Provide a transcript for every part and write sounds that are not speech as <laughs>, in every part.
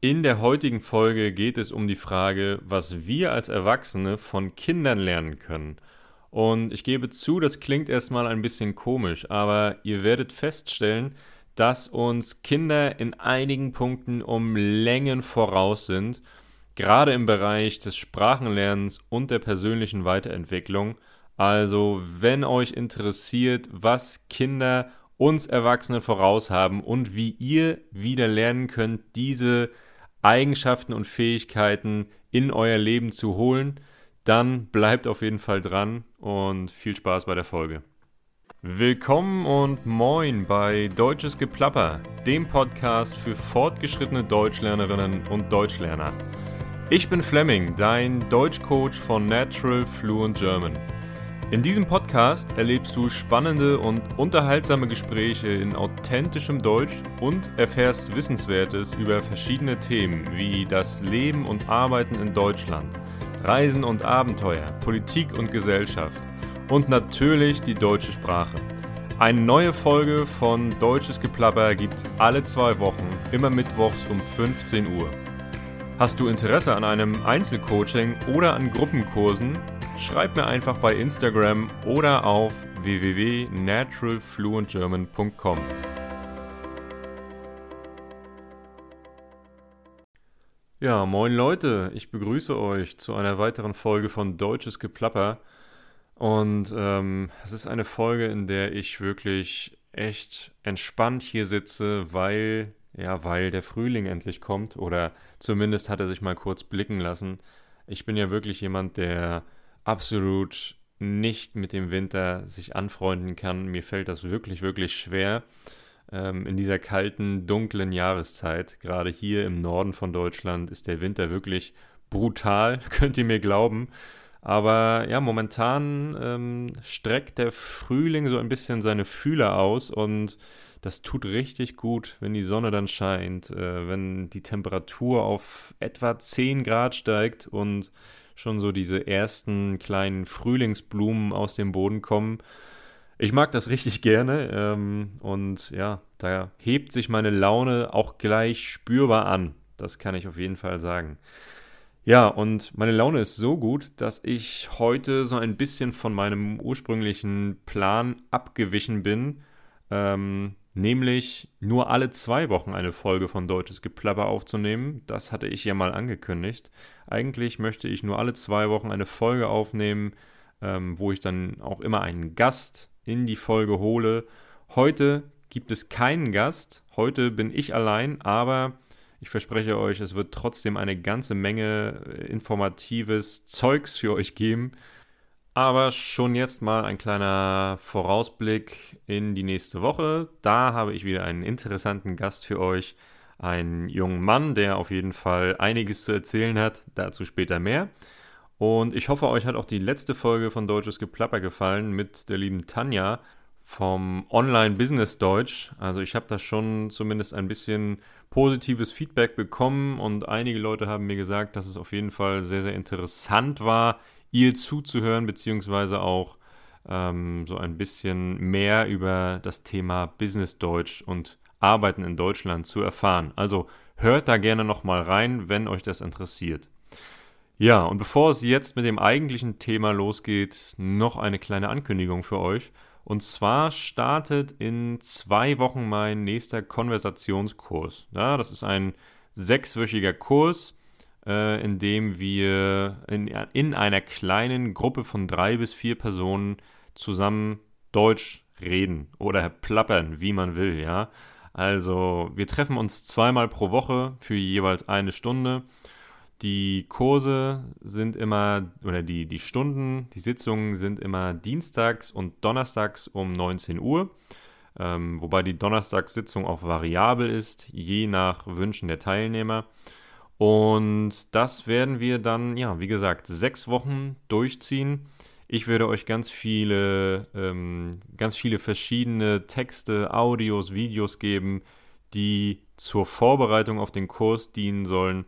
In der heutigen Folge geht es um die Frage, was wir als Erwachsene von Kindern lernen können. Und ich gebe zu, das klingt erstmal ein bisschen komisch, aber ihr werdet feststellen, dass uns Kinder in einigen Punkten um Längen voraus sind, gerade im Bereich des Sprachenlernens und der persönlichen Weiterentwicklung. Also, wenn euch interessiert, was Kinder uns Erwachsene voraus haben und wie ihr wieder lernen könnt, diese Eigenschaften und Fähigkeiten in euer Leben zu holen, dann bleibt auf jeden Fall dran und viel Spaß bei der Folge. Willkommen und moin bei Deutsches Geplapper, dem Podcast für fortgeschrittene Deutschlernerinnen und Deutschlerner. Ich bin Fleming, dein Deutschcoach von Natural Fluent German. In diesem Podcast erlebst du spannende und unterhaltsame Gespräche in authentischem Deutsch und erfährst Wissenswertes über verschiedene Themen wie das Leben und Arbeiten in Deutschland, Reisen und Abenteuer, Politik und Gesellschaft und natürlich die deutsche Sprache. Eine neue Folge von Deutsches Geplapper gibt's alle zwei Wochen, immer mittwochs um 15 Uhr. Hast du Interesse an einem Einzelcoaching oder an Gruppenkursen? Schreib mir einfach bei Instagram oder auf www.naturalfluentgerman.com. Ja, moin Leute, ich begrüße euch zu einer weiteren Folge von Deutsches Geplapper. Und ähm, es ist eine Folge, in der ich wirklich echt entspannt hier sitze, weil, ja, weil der Frühling endlich kommt oder zumindest hat er sich mal kurz blicken lassen. Ich bin ja wirklich jemand, der absolut nicht mit dem Winter sich anfreunden kann. Mir fällt das wirklich, wirklich schwer ähm, in dieser kalten, dunklen Jahreszeit. Gerade hier im Norden von Deutschland ist der Winter wirklich brutal, <laughs> könnt ihr mir glauben. Aber ja, momentan ähm, streckt der Frühling so ein bisschen seine Fühler aus und das tut richtig gut, wenn die Sonne dann scheint, äh, wenn die Temperatur auf etwa 10 Grad steigt und schon so diese ersten kleinen Frühlingsblumen aus dem Boden kommen. Ich mag das richtig gerne ähm, und ja, da hebt sich meine Laune auch gleich spürbar an. Das kann ich auf jeden Fall sagen. Ja, und meine Laune ist so gut, dass ich heute so ein bisschen von meinem ursprünglichen Plan abgewichen bin. Ähm, nämlich nur alle zwei Wochen eine Folge von Deutsches Geplapper aufzunehmen. Das hatte ich ja mal angekündigt. Eigentlich möchte ich nur alle zwei Wochen eine Folge aufnehmen, ähm, wo ich dann auch immer einen Gast in die Folge hole. Heute gibt es keinen Gast. Heute bin ich allein, aber ich verspreche euch, es wird trotzdem eine ganze Menge äh, informatives Zeugs für euch geben. Aber schon jetzt mal ein kleiner Vorausblick in die nächste Woche. Da habe ich wieder einen interessanten Gast für euch. Einen jungen Mann, der auf jeden Fall einiges zu erzählen hat. Dazu später mehr. Und ich hoffe, euch hat auch die letzte Folge von Deutsches Geplapper gefallen mit der lieben Tanja vom Online-Business Deutsch. Also ich habe da schon zumindest ein bisschen positives Feedback bekommen und einige Leute haben mir gesagt, dass es auf jeden Fall sehr, sehr interessant war, ihr zuzuhören, beziehungsweise auch ähm, so ein bisschen mehr über das Thema Business Deutsch und Arbeiten in Deutschland zu erfahren. Also hört da gerne nochmal rein, wenn euch das interessiert. Ja, und bevor es jetzt mit dem eigentlichen Thema losgeht, noch eine kleine Ankündigung für euch. Und zwar startet in zwei Wochen mein nächster Konversationskurs. Ja, das ist ein sechswöchiger Kurs, äh, in wir in, in einer kleinen Gruppe von drei bis vier Personen zusammen Deutsch reden oder plappern, wie man will, ja. Also wir treffen uns zweimal pro Woche für jeweils eine Stunde. Die Kurse sind immer, oder die, die Stunden, die Sitzungen sind immer dienstags und donnerstags um 19 Uhr. Ähm, wobei die Donnerstagssitzung auch variabel ist, je nach Wünschen der Teilnehmer. Und das werden wir dann, ja, wie gesagt, sechs Wochen durchziehen. Ich werde euch ganz viele, ähm, ganz viele verschiedene Texte, Audios, Videos geben, die zur Vorbereitung auf den Kurs dienen sollen.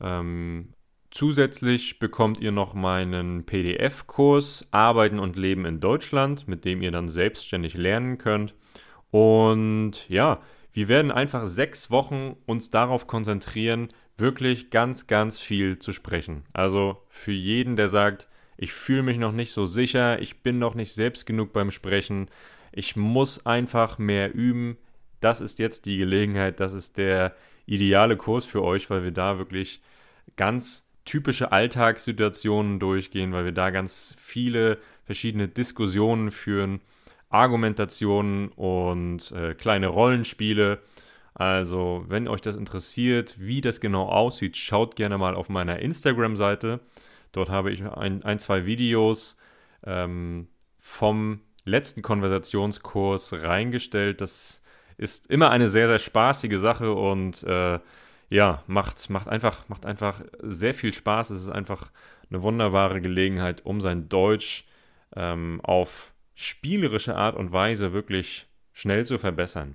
Ähm, zusätzlich bekommt ihr noch meinen PDF-Kurs Arbeiten und Leben in Deutschland, mit dem ihr dann selbstständig lernen könnt. Und ja, Wir werden einfach sechs Wochen uns darauf konzentrieren, wirklich ganz, ganz viel zu sprechen. Also für jeden, der sagt, ich fühle mich noch nicht so sicher, ich bin noch nicht selbst genug beim Sprechen, ich muss einfach mehr üben. Das ist jetzt die Gelegenheit, das ist der ideale Kurs für euch, weil wir da wirklich ganz typische Alltagssituationen durchgehen, weil wir da ganz viele verschiedene Diskussionen führen, Argumentationen und äh, kleine Rollenspiele. Also, wenn euch das interessiert, wie das genau aussieht, schaut gerne mal auf meiner Instagram-Seite. Dort habe ich ein, ein zwei Videos ähm, vom letzten Konversationskurs reingestellt. Das ist immer eine sehr, sehr spaßige Sache und äh, ja, macht, macht, einfach, macht einfach sehr viel Spaß. Es ist einfach eine wunderbare Gelegenheit, um sein Deutsch ähm, auf spielerische Art und Weise wirklich schnell zu verbessern.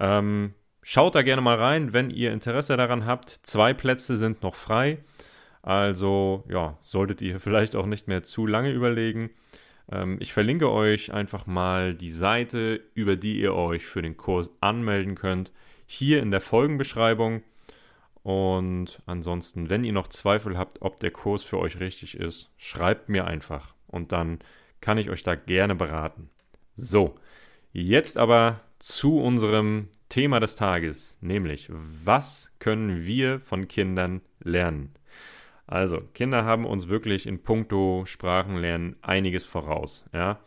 Ähm, schaut da gerne mal rein, wenn ihr Interesse daran habt. Zwei Plätze sind noch frei. Also ja, solltet ihr <laughs> vielleicht auch nicht mehr zu lange überlegen. Ähm, ich verlinke euch einfach mal die Seite, über die ihr euch für den Kurs anmelden könnt, hier in der Folgenbeschreibung. Und ansonsten, wenn ihr noch Zweifel habt, ob der Kurs für euch richtig ist, schreibt mir einfach und dann kann ich euch da gerne beraten. So, jetzt aber zu unserem Thema des Tages, nämlich was können wir von Kindern lernen? Also, Kinder haben uns wirklich in puncto Sprachenlernen einiges voraus, ja.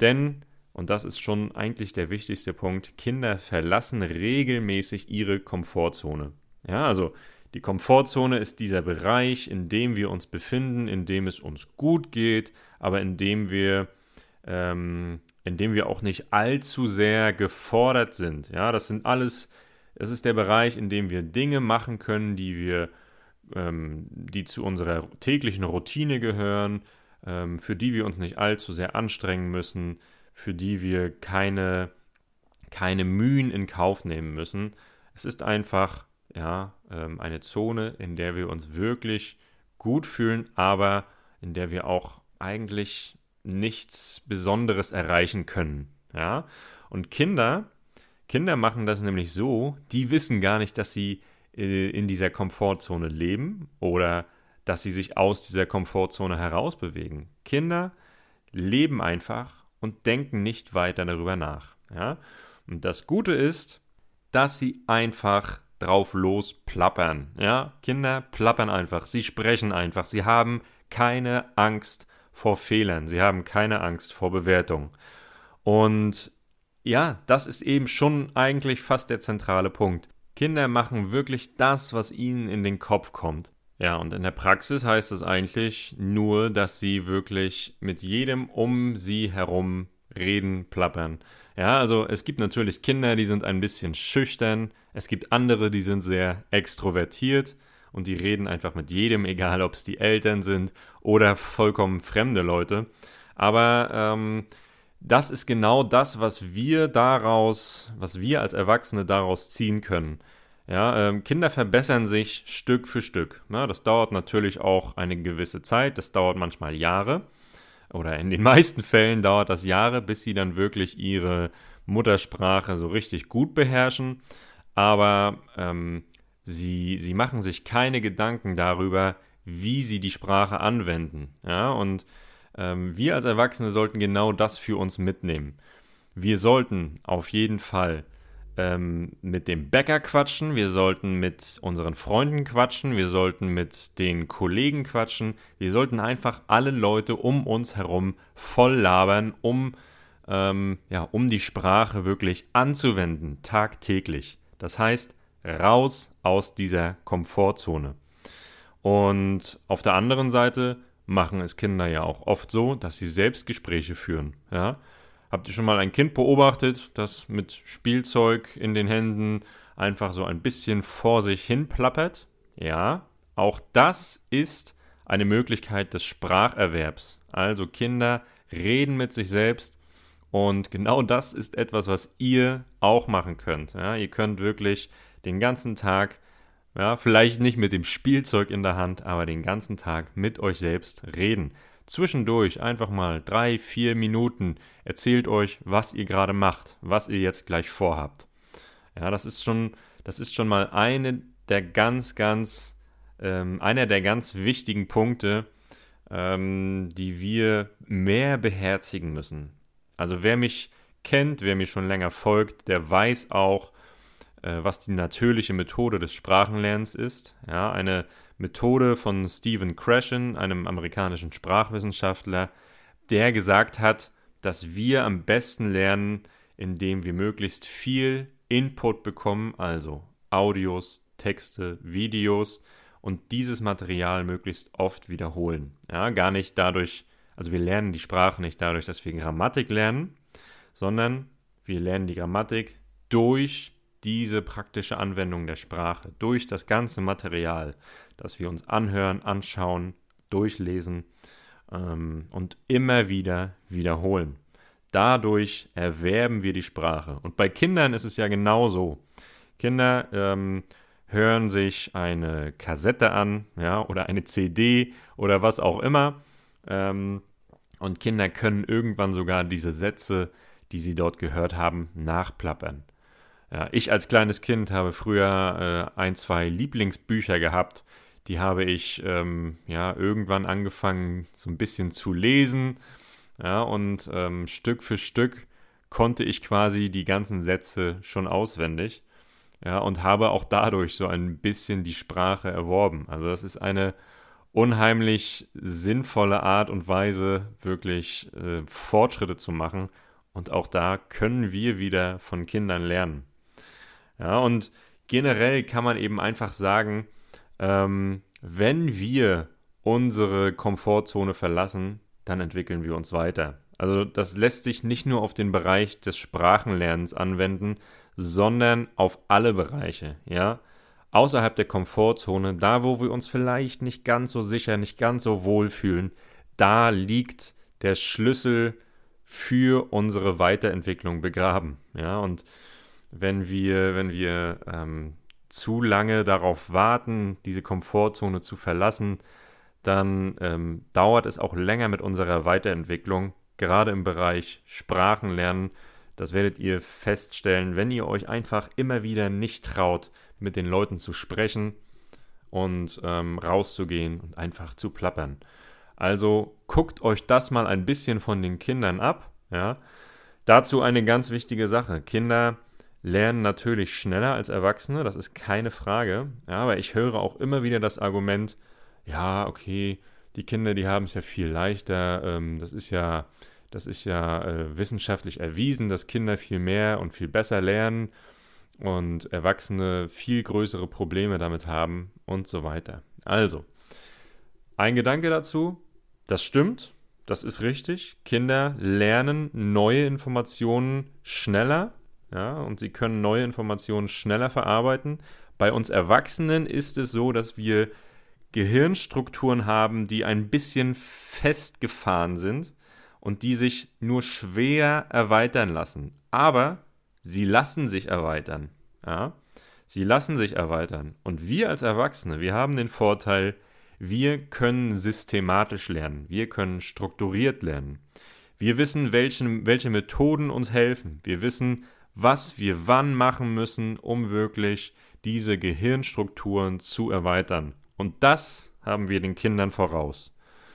Denn, und das ist schon eigentlich der wichtigste Punkt, Kinder verlassen regelmäßig ihre Komfortzone. Ja, also die Komfortzone ist dieser Bereich, in dem wir uns befinden, in dem es uns gut geht, aber in dem wir, ähm, in dem wir auch nicht allzu sehr gefordert sind. Ja, das sind alles, das ist der Bereich, in dem wir Dinge machen können, die wir ähm, die zu unserer täglichen Routine gehören, ähm, für die wir uns nicht allzu sehr anstrengen müssen, für die wir keine, keine Mühen in Kauf nehmen müssen. Es ist einfach ja, ähm, eine Zone, in der wir uns wirklich gut fühlen, aber in der wir auch eigentlich nichts Besonderes erreichen können. Ja? Und Kinder, Kinder machen das nämlich so, die wissen gar nicht, dass sie äh, in dieser Komfortzone leben oder dass sie sich aus dieser Komfortzone herausbewegen. Kinder leben einfach und denken nicht weiter darüber nach. Ja? Und das Gute ist, dass sie einfach drauf los plappern. Ja? Kinder plappern einfach, sie sprechen einfach, sie haben keine Angst vor Fehlern, sie haben keine Angst vor Bewertung. Und ja, das ist eben schon eigentlich fast der zentrale Punkt. Kinder machen wirklich das, was ihnen in den Kopf kommt. Ja, und in der Praxis heißt es eigentlich nur, dass sie wirklich mit jedem um sie herum reden, plappern. Ja, also es gibt natürlich Kinder, die sind ein bisschen schüchtern, es gibt andere, die sind sehr extrovertiert und die reden einfach mit jedem, egal ob es die Eltern sind oder vollkommen fremde Leute. Aber ähm, das ist genau das, was wir daraus, was wir als Erwachsene daraus ziehen können. Ja, ähm, Kinder verbessern sich Stück für Stück. Ja, das dauert natürlich auch eine gewisse Zeit, das dauert manchmal Jahre. Oder in den <laughs> meisten Fällen dauert das Jahre, bis sie dann wirklich ihre Muttersprache so richtig gut beherrschen. Aber ähm, sie, sie machen sich keine Gedanken darüber, wie sie die Sprache anwenden. Ja, und ähm, wir als Erwachsene sollten genau das für uns mitnehmen. Wir sollten auf jeden Fall ähm, mit dem Bäcker quatschen, wir sollten mit unseren Freunden quatschen, wir sollten mit den Kollegen quatschen, wir sollten einfach alle Leute um uns herum voll labern, um, ähm, ja, um die Sprache wirklich anzuwenden, tagtäglich. Das heißt, raus aus dieser Komfortzone. Und auf der anderen Seite machen es Kinder ja auch oft so, dass sie Selbstgespräche führen. Ja? Habt ihr schon mal ein Kind beobachtet, das mit Spielzeug in den Händen einfach so ein bisschen vor sich hin plappert? Ja, auch das ist eine Möglichkeit des Spracherwerbs. Also Kinder reden mit sich selbst und genau das ist etwas, was ihr auch machen könnt. Ja, ihr könnt wirklich den ganzen Tag ja, vielleicht nicht mit dem Spielzeug in der Hand, aber den ganzen Tag mit euch selbst reden. Zwischendurch einfach mal drei, vier Minuten erzählt euch, was ihr gerade macht, was ihr jetzt gleich vorhabt. Ja, das ist schon, das ist schon mal eine der ganz, ganz, ähm, einer der ganz wichtigen Punkte, ähm, die wir mehr beherzigen müssen. Also wer mich kennt, wer mir schon länger folgt, der weiß auch, was die natürliche Methode des Sprachenlernens ist. Ja, eine Methode von Stephen Krashen, einem amerikanischen Sprachwissenschaftler, der gesagt hat, dass wir am besten lernen, indem wir möglichst viel Input bekommen, also Audios, Texte, Videos und dieses Material möglichst oft wiederholen. Ja, gar nicht dadurch, also wir lernen die Sprache nicht dadurch, dass wir Grammatik lernen, sondern wir lernen die Grammatik durch diese praktische Anwendung der Sprache, durch das ganze Material, das wir uns anhören, anschauen, durchlesen ähm, und immer wieder wiederholen. Dadurch erwerben wir die Sprache. Und bei Kindern ist es ja genauso. Kinder ähm, hören sich eine Kassette an, ja, oder eine CD oder was auch immer. Ähm, und Kinder können irgendwann sogar diese Sätze, die sie dort gehört haben, nachplappern. Ja, ich als kleines Kind habe früher äh, ein, zwei Lieblingsbücher gehabt. Die habe ich ähm, ja irgendwann angefangen, so ein bisschen zu lesen. Ja, und ähm, Stück für Stück konnte ich quasi die ganzen Sätze schon auswendig. Ja, und habe auch dadurch so ein bisschen die Sprache erworben. Also das ist eine unheimlich sinnvolle Art und Weise, wirklich äh, Fortschritte zu machen. Und auch da können wir wieder von Kindern lernen. Ja, und generell kann man eben einfach sagen, ähm, wenn wir unsere Komfortzone verlassen, dann entwickeln wir uns weiter. Also das lässt sich nicht nur auf den Bereich des Sprachenlernens anwenden, sondern auf alle Bereiche, ja. Außerhalb der Komfortzone, da wo wir uns vielleicht nicht ganz so sicher, nicht ganz so wohl fühlen, da liegt der Schlüssel für unsere Weiterentwicklung begraben, ja. Und wenn wir, wenn wir ähm, zu lange darauf warten, diese Komfortzone zu verlassen, dann ähm, dauert es auch länger mit unserer Weiterentwicklung, gerade im Bereich Sprachenlernen. Das werdet ihr feststellen, wenn ihr euch einfach immer wieder nicht traut, mit den Leuten zu sprechen und ähm, rauszugehen und einfach zu plappern. Also guckt euch das mal ein bisschen von den Kindern ab. Ja. Dazu eine ganz wichtige Sache. Kinder lernen natürlich schneller als Erwachsene, das ist keine Frage. Ja, aber ich höre auch immer wieder das Argument, ja, okay, die Kinder, die haben es ja viel leichter. Ähm, das ist ja, das ist ja äh, wissenschaftlich erwiesen, dass Kinder viel mehr und viel besser lernen und Erwachsene viel größere Probleme damit haben und so weiter. Also, ein Gedanke dazu, das stimmt, das ist richtig. Kinder lernen neue Informationen schneller ja, und sie können neue Informationen schneller verarbeiten. Bei uns Erwachsenen ist es so, dass wir Gehirnstrukturen haben, die ein bisschen festgefahren sind und die sich nur schwer erweitern lassen. Aber sie lassen sich erweitern. Ja? Sie lassen sich erweitern. Und wir als Erwachsene, wir haben den Vorteil, wir können systematisch lernen. Wir können strukturiert lernen. Wir wissen, welchen, welche Methoden uns helfen. Wir wissen, was wir wann machen müssen, um wirklich diese Gehirnstrukturen zu erweitern. Und das haben wir den Kindern voraus,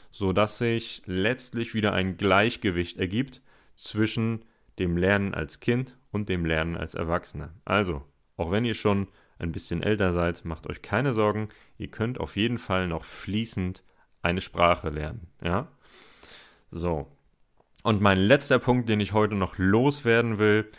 sodass sich letztlich wieder ein Gleichgewicht ergibt zwischen dem Lernen als Kind und dem Lernen als Erwachsener. Also, auch wenn ihr schon ein bisschen älter seid, macht euch keine Sorgen, ihr könnt auf jeden Fall noch fließend eine Sprache lernen, ja? So. Und mein letzter Punkt, den ich heute noch loswerden will,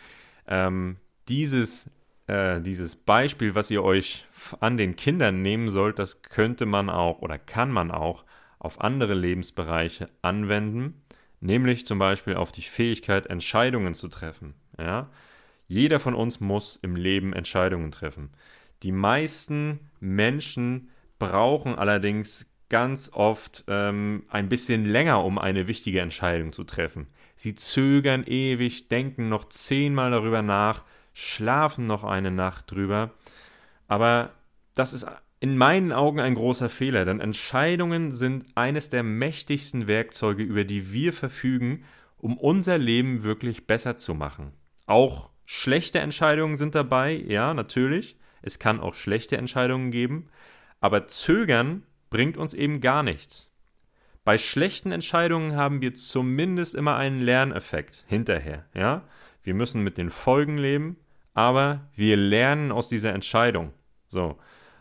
ähm, dieses, äh, dieses Beispiel, was ihr euch an den Kindern nehmen sollt, das könnte man auch oder kann man auch auf andere Lebensbereiche anwenden, nämlich zum Beispiel auf die Fähigkeit, Entscheidungen zu treffen. Ja? Jeder von uns muss im Leben Entscheidungen treffen. Die meisten Menschen brauchen allerdings ganz oft ähm, ein bisschen länger, um eine wichtige Entscheidung zu treffen. Sie zögern ewig, denken noch zehnmal darüber nach, schlafen noch eine Nacht drüber. Aber das ist in meinen Augen ein großer Fehler, denn Entscheidungen sind eines der mächtigsten Werkzeuge, über die wir verfügen, um unser Leben wirklich besser zu machen. Auch Schlechte Entscheidungen sind dabei, ja, natürlich. Es kann auch schlechte Entscheidungen geben. Aber Zögern bringt uns eben gar nichts. Bei schlechten Entscheidungen haben wir zumindest immer einen Lerneffekt hinterher, ja. Wir müssen mit den Folgen leben, aber wir lernen aus dieser Entscheidung. So,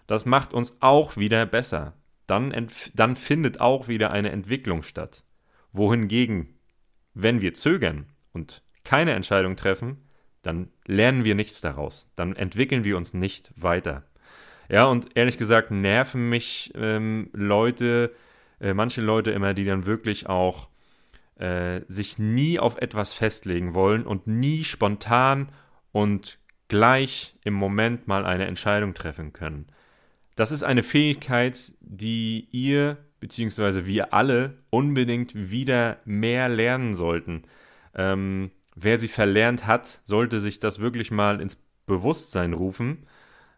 das macht uns auch wieder besser. Dann, dann findet auch wieder eine Entwicklung statt. Wohingegen, wenn wir zögern und keine Entscheidung treffen, dann lernen wir nichts daraus. Dann entwickeln wir uns nicht weiter. Ja, und ehrlich gesagt nerven mich ähm, Leute, äh, manche Leute immer, die dann wirklich auch äh, sich nie auf etwas festlegen wollen und nie spontan und gleich im Moment mal eine Entscheidung treffen können. Das ist eine Fähigkeit, die ihr bzw. wir alle unbedingt wieder mehr lernen sollten. Ähm, wer sie verlernt hat, sollte sich das wirklich mal ins Bewusstsein rufen.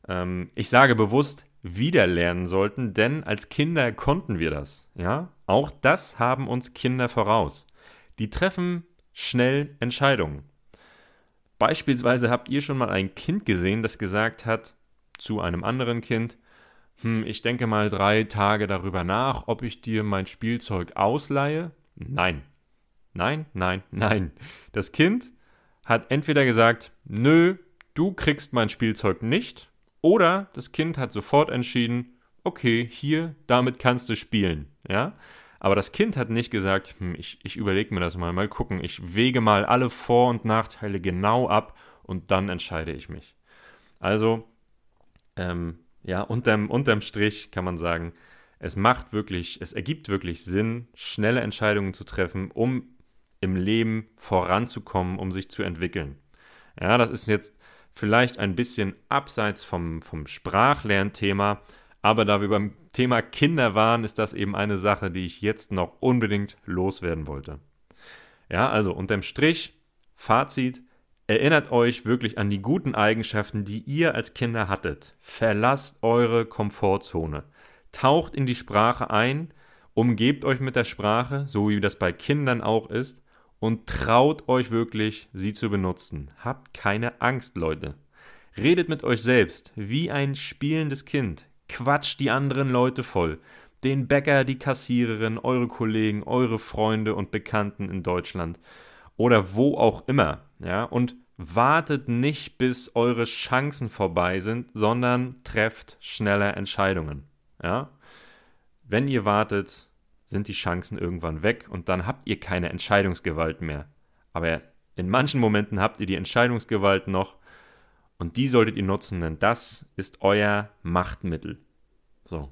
Ähm, ich sage bewusst wieder lernen sollten, denn als Kinder konnten wir das. Ja, auch das haben uns Kinder voraus. Die treffen schnell Entscheidungen. Beispielsweise habt ihr schon mal ein Kind gesehen, das gesagt hat zu einem anderen Kind, hm, ich denke mal drei Tage darüber nach, ob ich dir mein Spielzeug ausleihe. Nein. Nein, nein, <laughs> nein. Das Kind hat entweder gesagt, nö, du kriegst mein Spielzeug nicht, oder das Kind hat sofort entschieden, okay, hier, damit kannst du spielen. Ja? Aber das Kind hat nicht gesagt, hm, ich, ich überlege mir das mal, mal gucken, ich wege mal alle Vor- und Nachteile genau ab und dann entscheide ich mich. Also, ähm, ja, unterm, unterm Strich kann man sagen, es macht wirklich, es ergibt wirklich Sinn, schnelle Entscheidungen zu treffen, um im Leben voranzukommen, um sich zu entwickeln. Ja, das ist jetzt vielleicht ein bisschen abseits vom, vom Sprachlernthema, aber da wir beim Thema Kinder waren, ist das eben eine Sache, die ich jetzt noch unbedingt loswerden wollte. Ja, also unterm Strich, Fazit, Erinnert euch wirklich an die guten Eigenschaften, die ihr als Kinder hattet. Verlasst eure Komfortzone. Taucht in die Sprache ein, umgebt euch mit der Sprache, so wie das bei Kindern auch ist, und traut euch wirklich, sie zu benutzen. Habt keine Angst, Leute. Redet mit euch selbst, wie ein spielendes Kind. Quatscht die anderen Leute voll. Den Bäcker, die Kassiererin, eure Kollegen, eure Freunde und Bekannten in Deutschland oder wo auch immer. Ja, und wartet nicht, bis eure Chancen vorbei sind, sondern trefft schneller Entscheidungen. Ja? Wenn ihr wartet, sind die Chancen irgendwann weg und dann habt ihr keine Entscheidungsgewalt mehr. Aber in manchen Momenten habt ihr die Entscheidungsgewalt noch und die solltet ihr nutzen, denn das ist euer Machtmittel. So.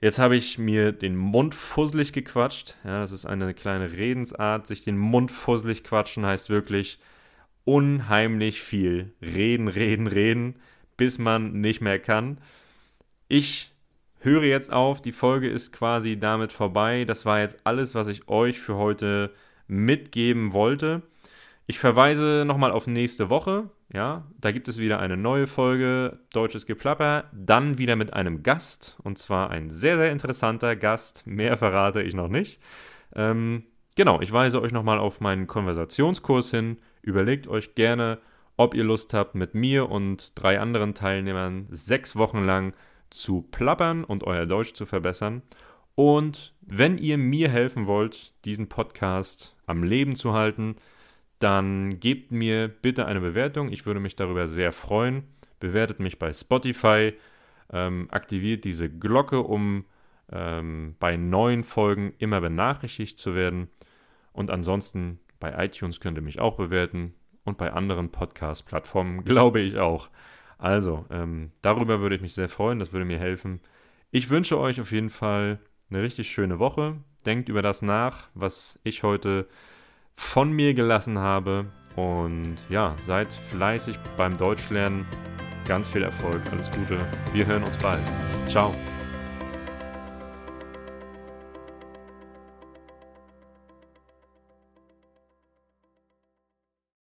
Jetzt habe ich mir den Mund fusselig gequatscht. Ja, das ist eine kleine Redensart. Sich den Mund fusselig quatschen heißt wirklich unheimlich viel reden, reden, reden, bis man nicht mehr kann. Ich höre jetzt auf. Die Folge ist quasi damit vorbei. Das war jetzt alles, was ich euch für heute mitgeben wollte. Ich verweise nochmal auf nächste Woche. Ja, da gibt es wieder eine neue Folge Deutsches Geplapper. Dann wieder mit einem Gast. Und zwar ein sehr, sehr interessanter Gast. Mehr verrate ich noch nicht. Ähm, genau, ich weise euch nochmal auf meinen Konversationskurs hin. Überlegt euch gerne, ob ihr Lust habt, mit mir und drei anderen Teilnehmern sechs Wochen lang zu plappern und euer Deutsch zu verbessern. Und wenn ihr mir helfen wollt, diesen Podcast am Leben zu halten, dann gebt mir bitte eine Bewertung. Ich würde mich darüber sehr freuen. Bewertet mich bei Spotify, ähm, aktiviert diese Glocke, um ähm, bei neuen Folgen immer benachrichtigt zu werden. Und ansonsten bei iTunes könnt ihr mich auch bewerten und bei anderen Podcast-Plattformen <laughs> glaube ich auch. Also, ähm, darüber würde ich mich sehr freuen, das würde mir helfen. Ich wünsche euch auf jeden Fall eine richtig schöne Woche. Denkt über das nach, was ich heute von mir gelassen habe. Und ja, seid fleißig beim Deutschlernen. Ganz viel Erfolg, alles Gute. Wir hören uns bald. Ciao.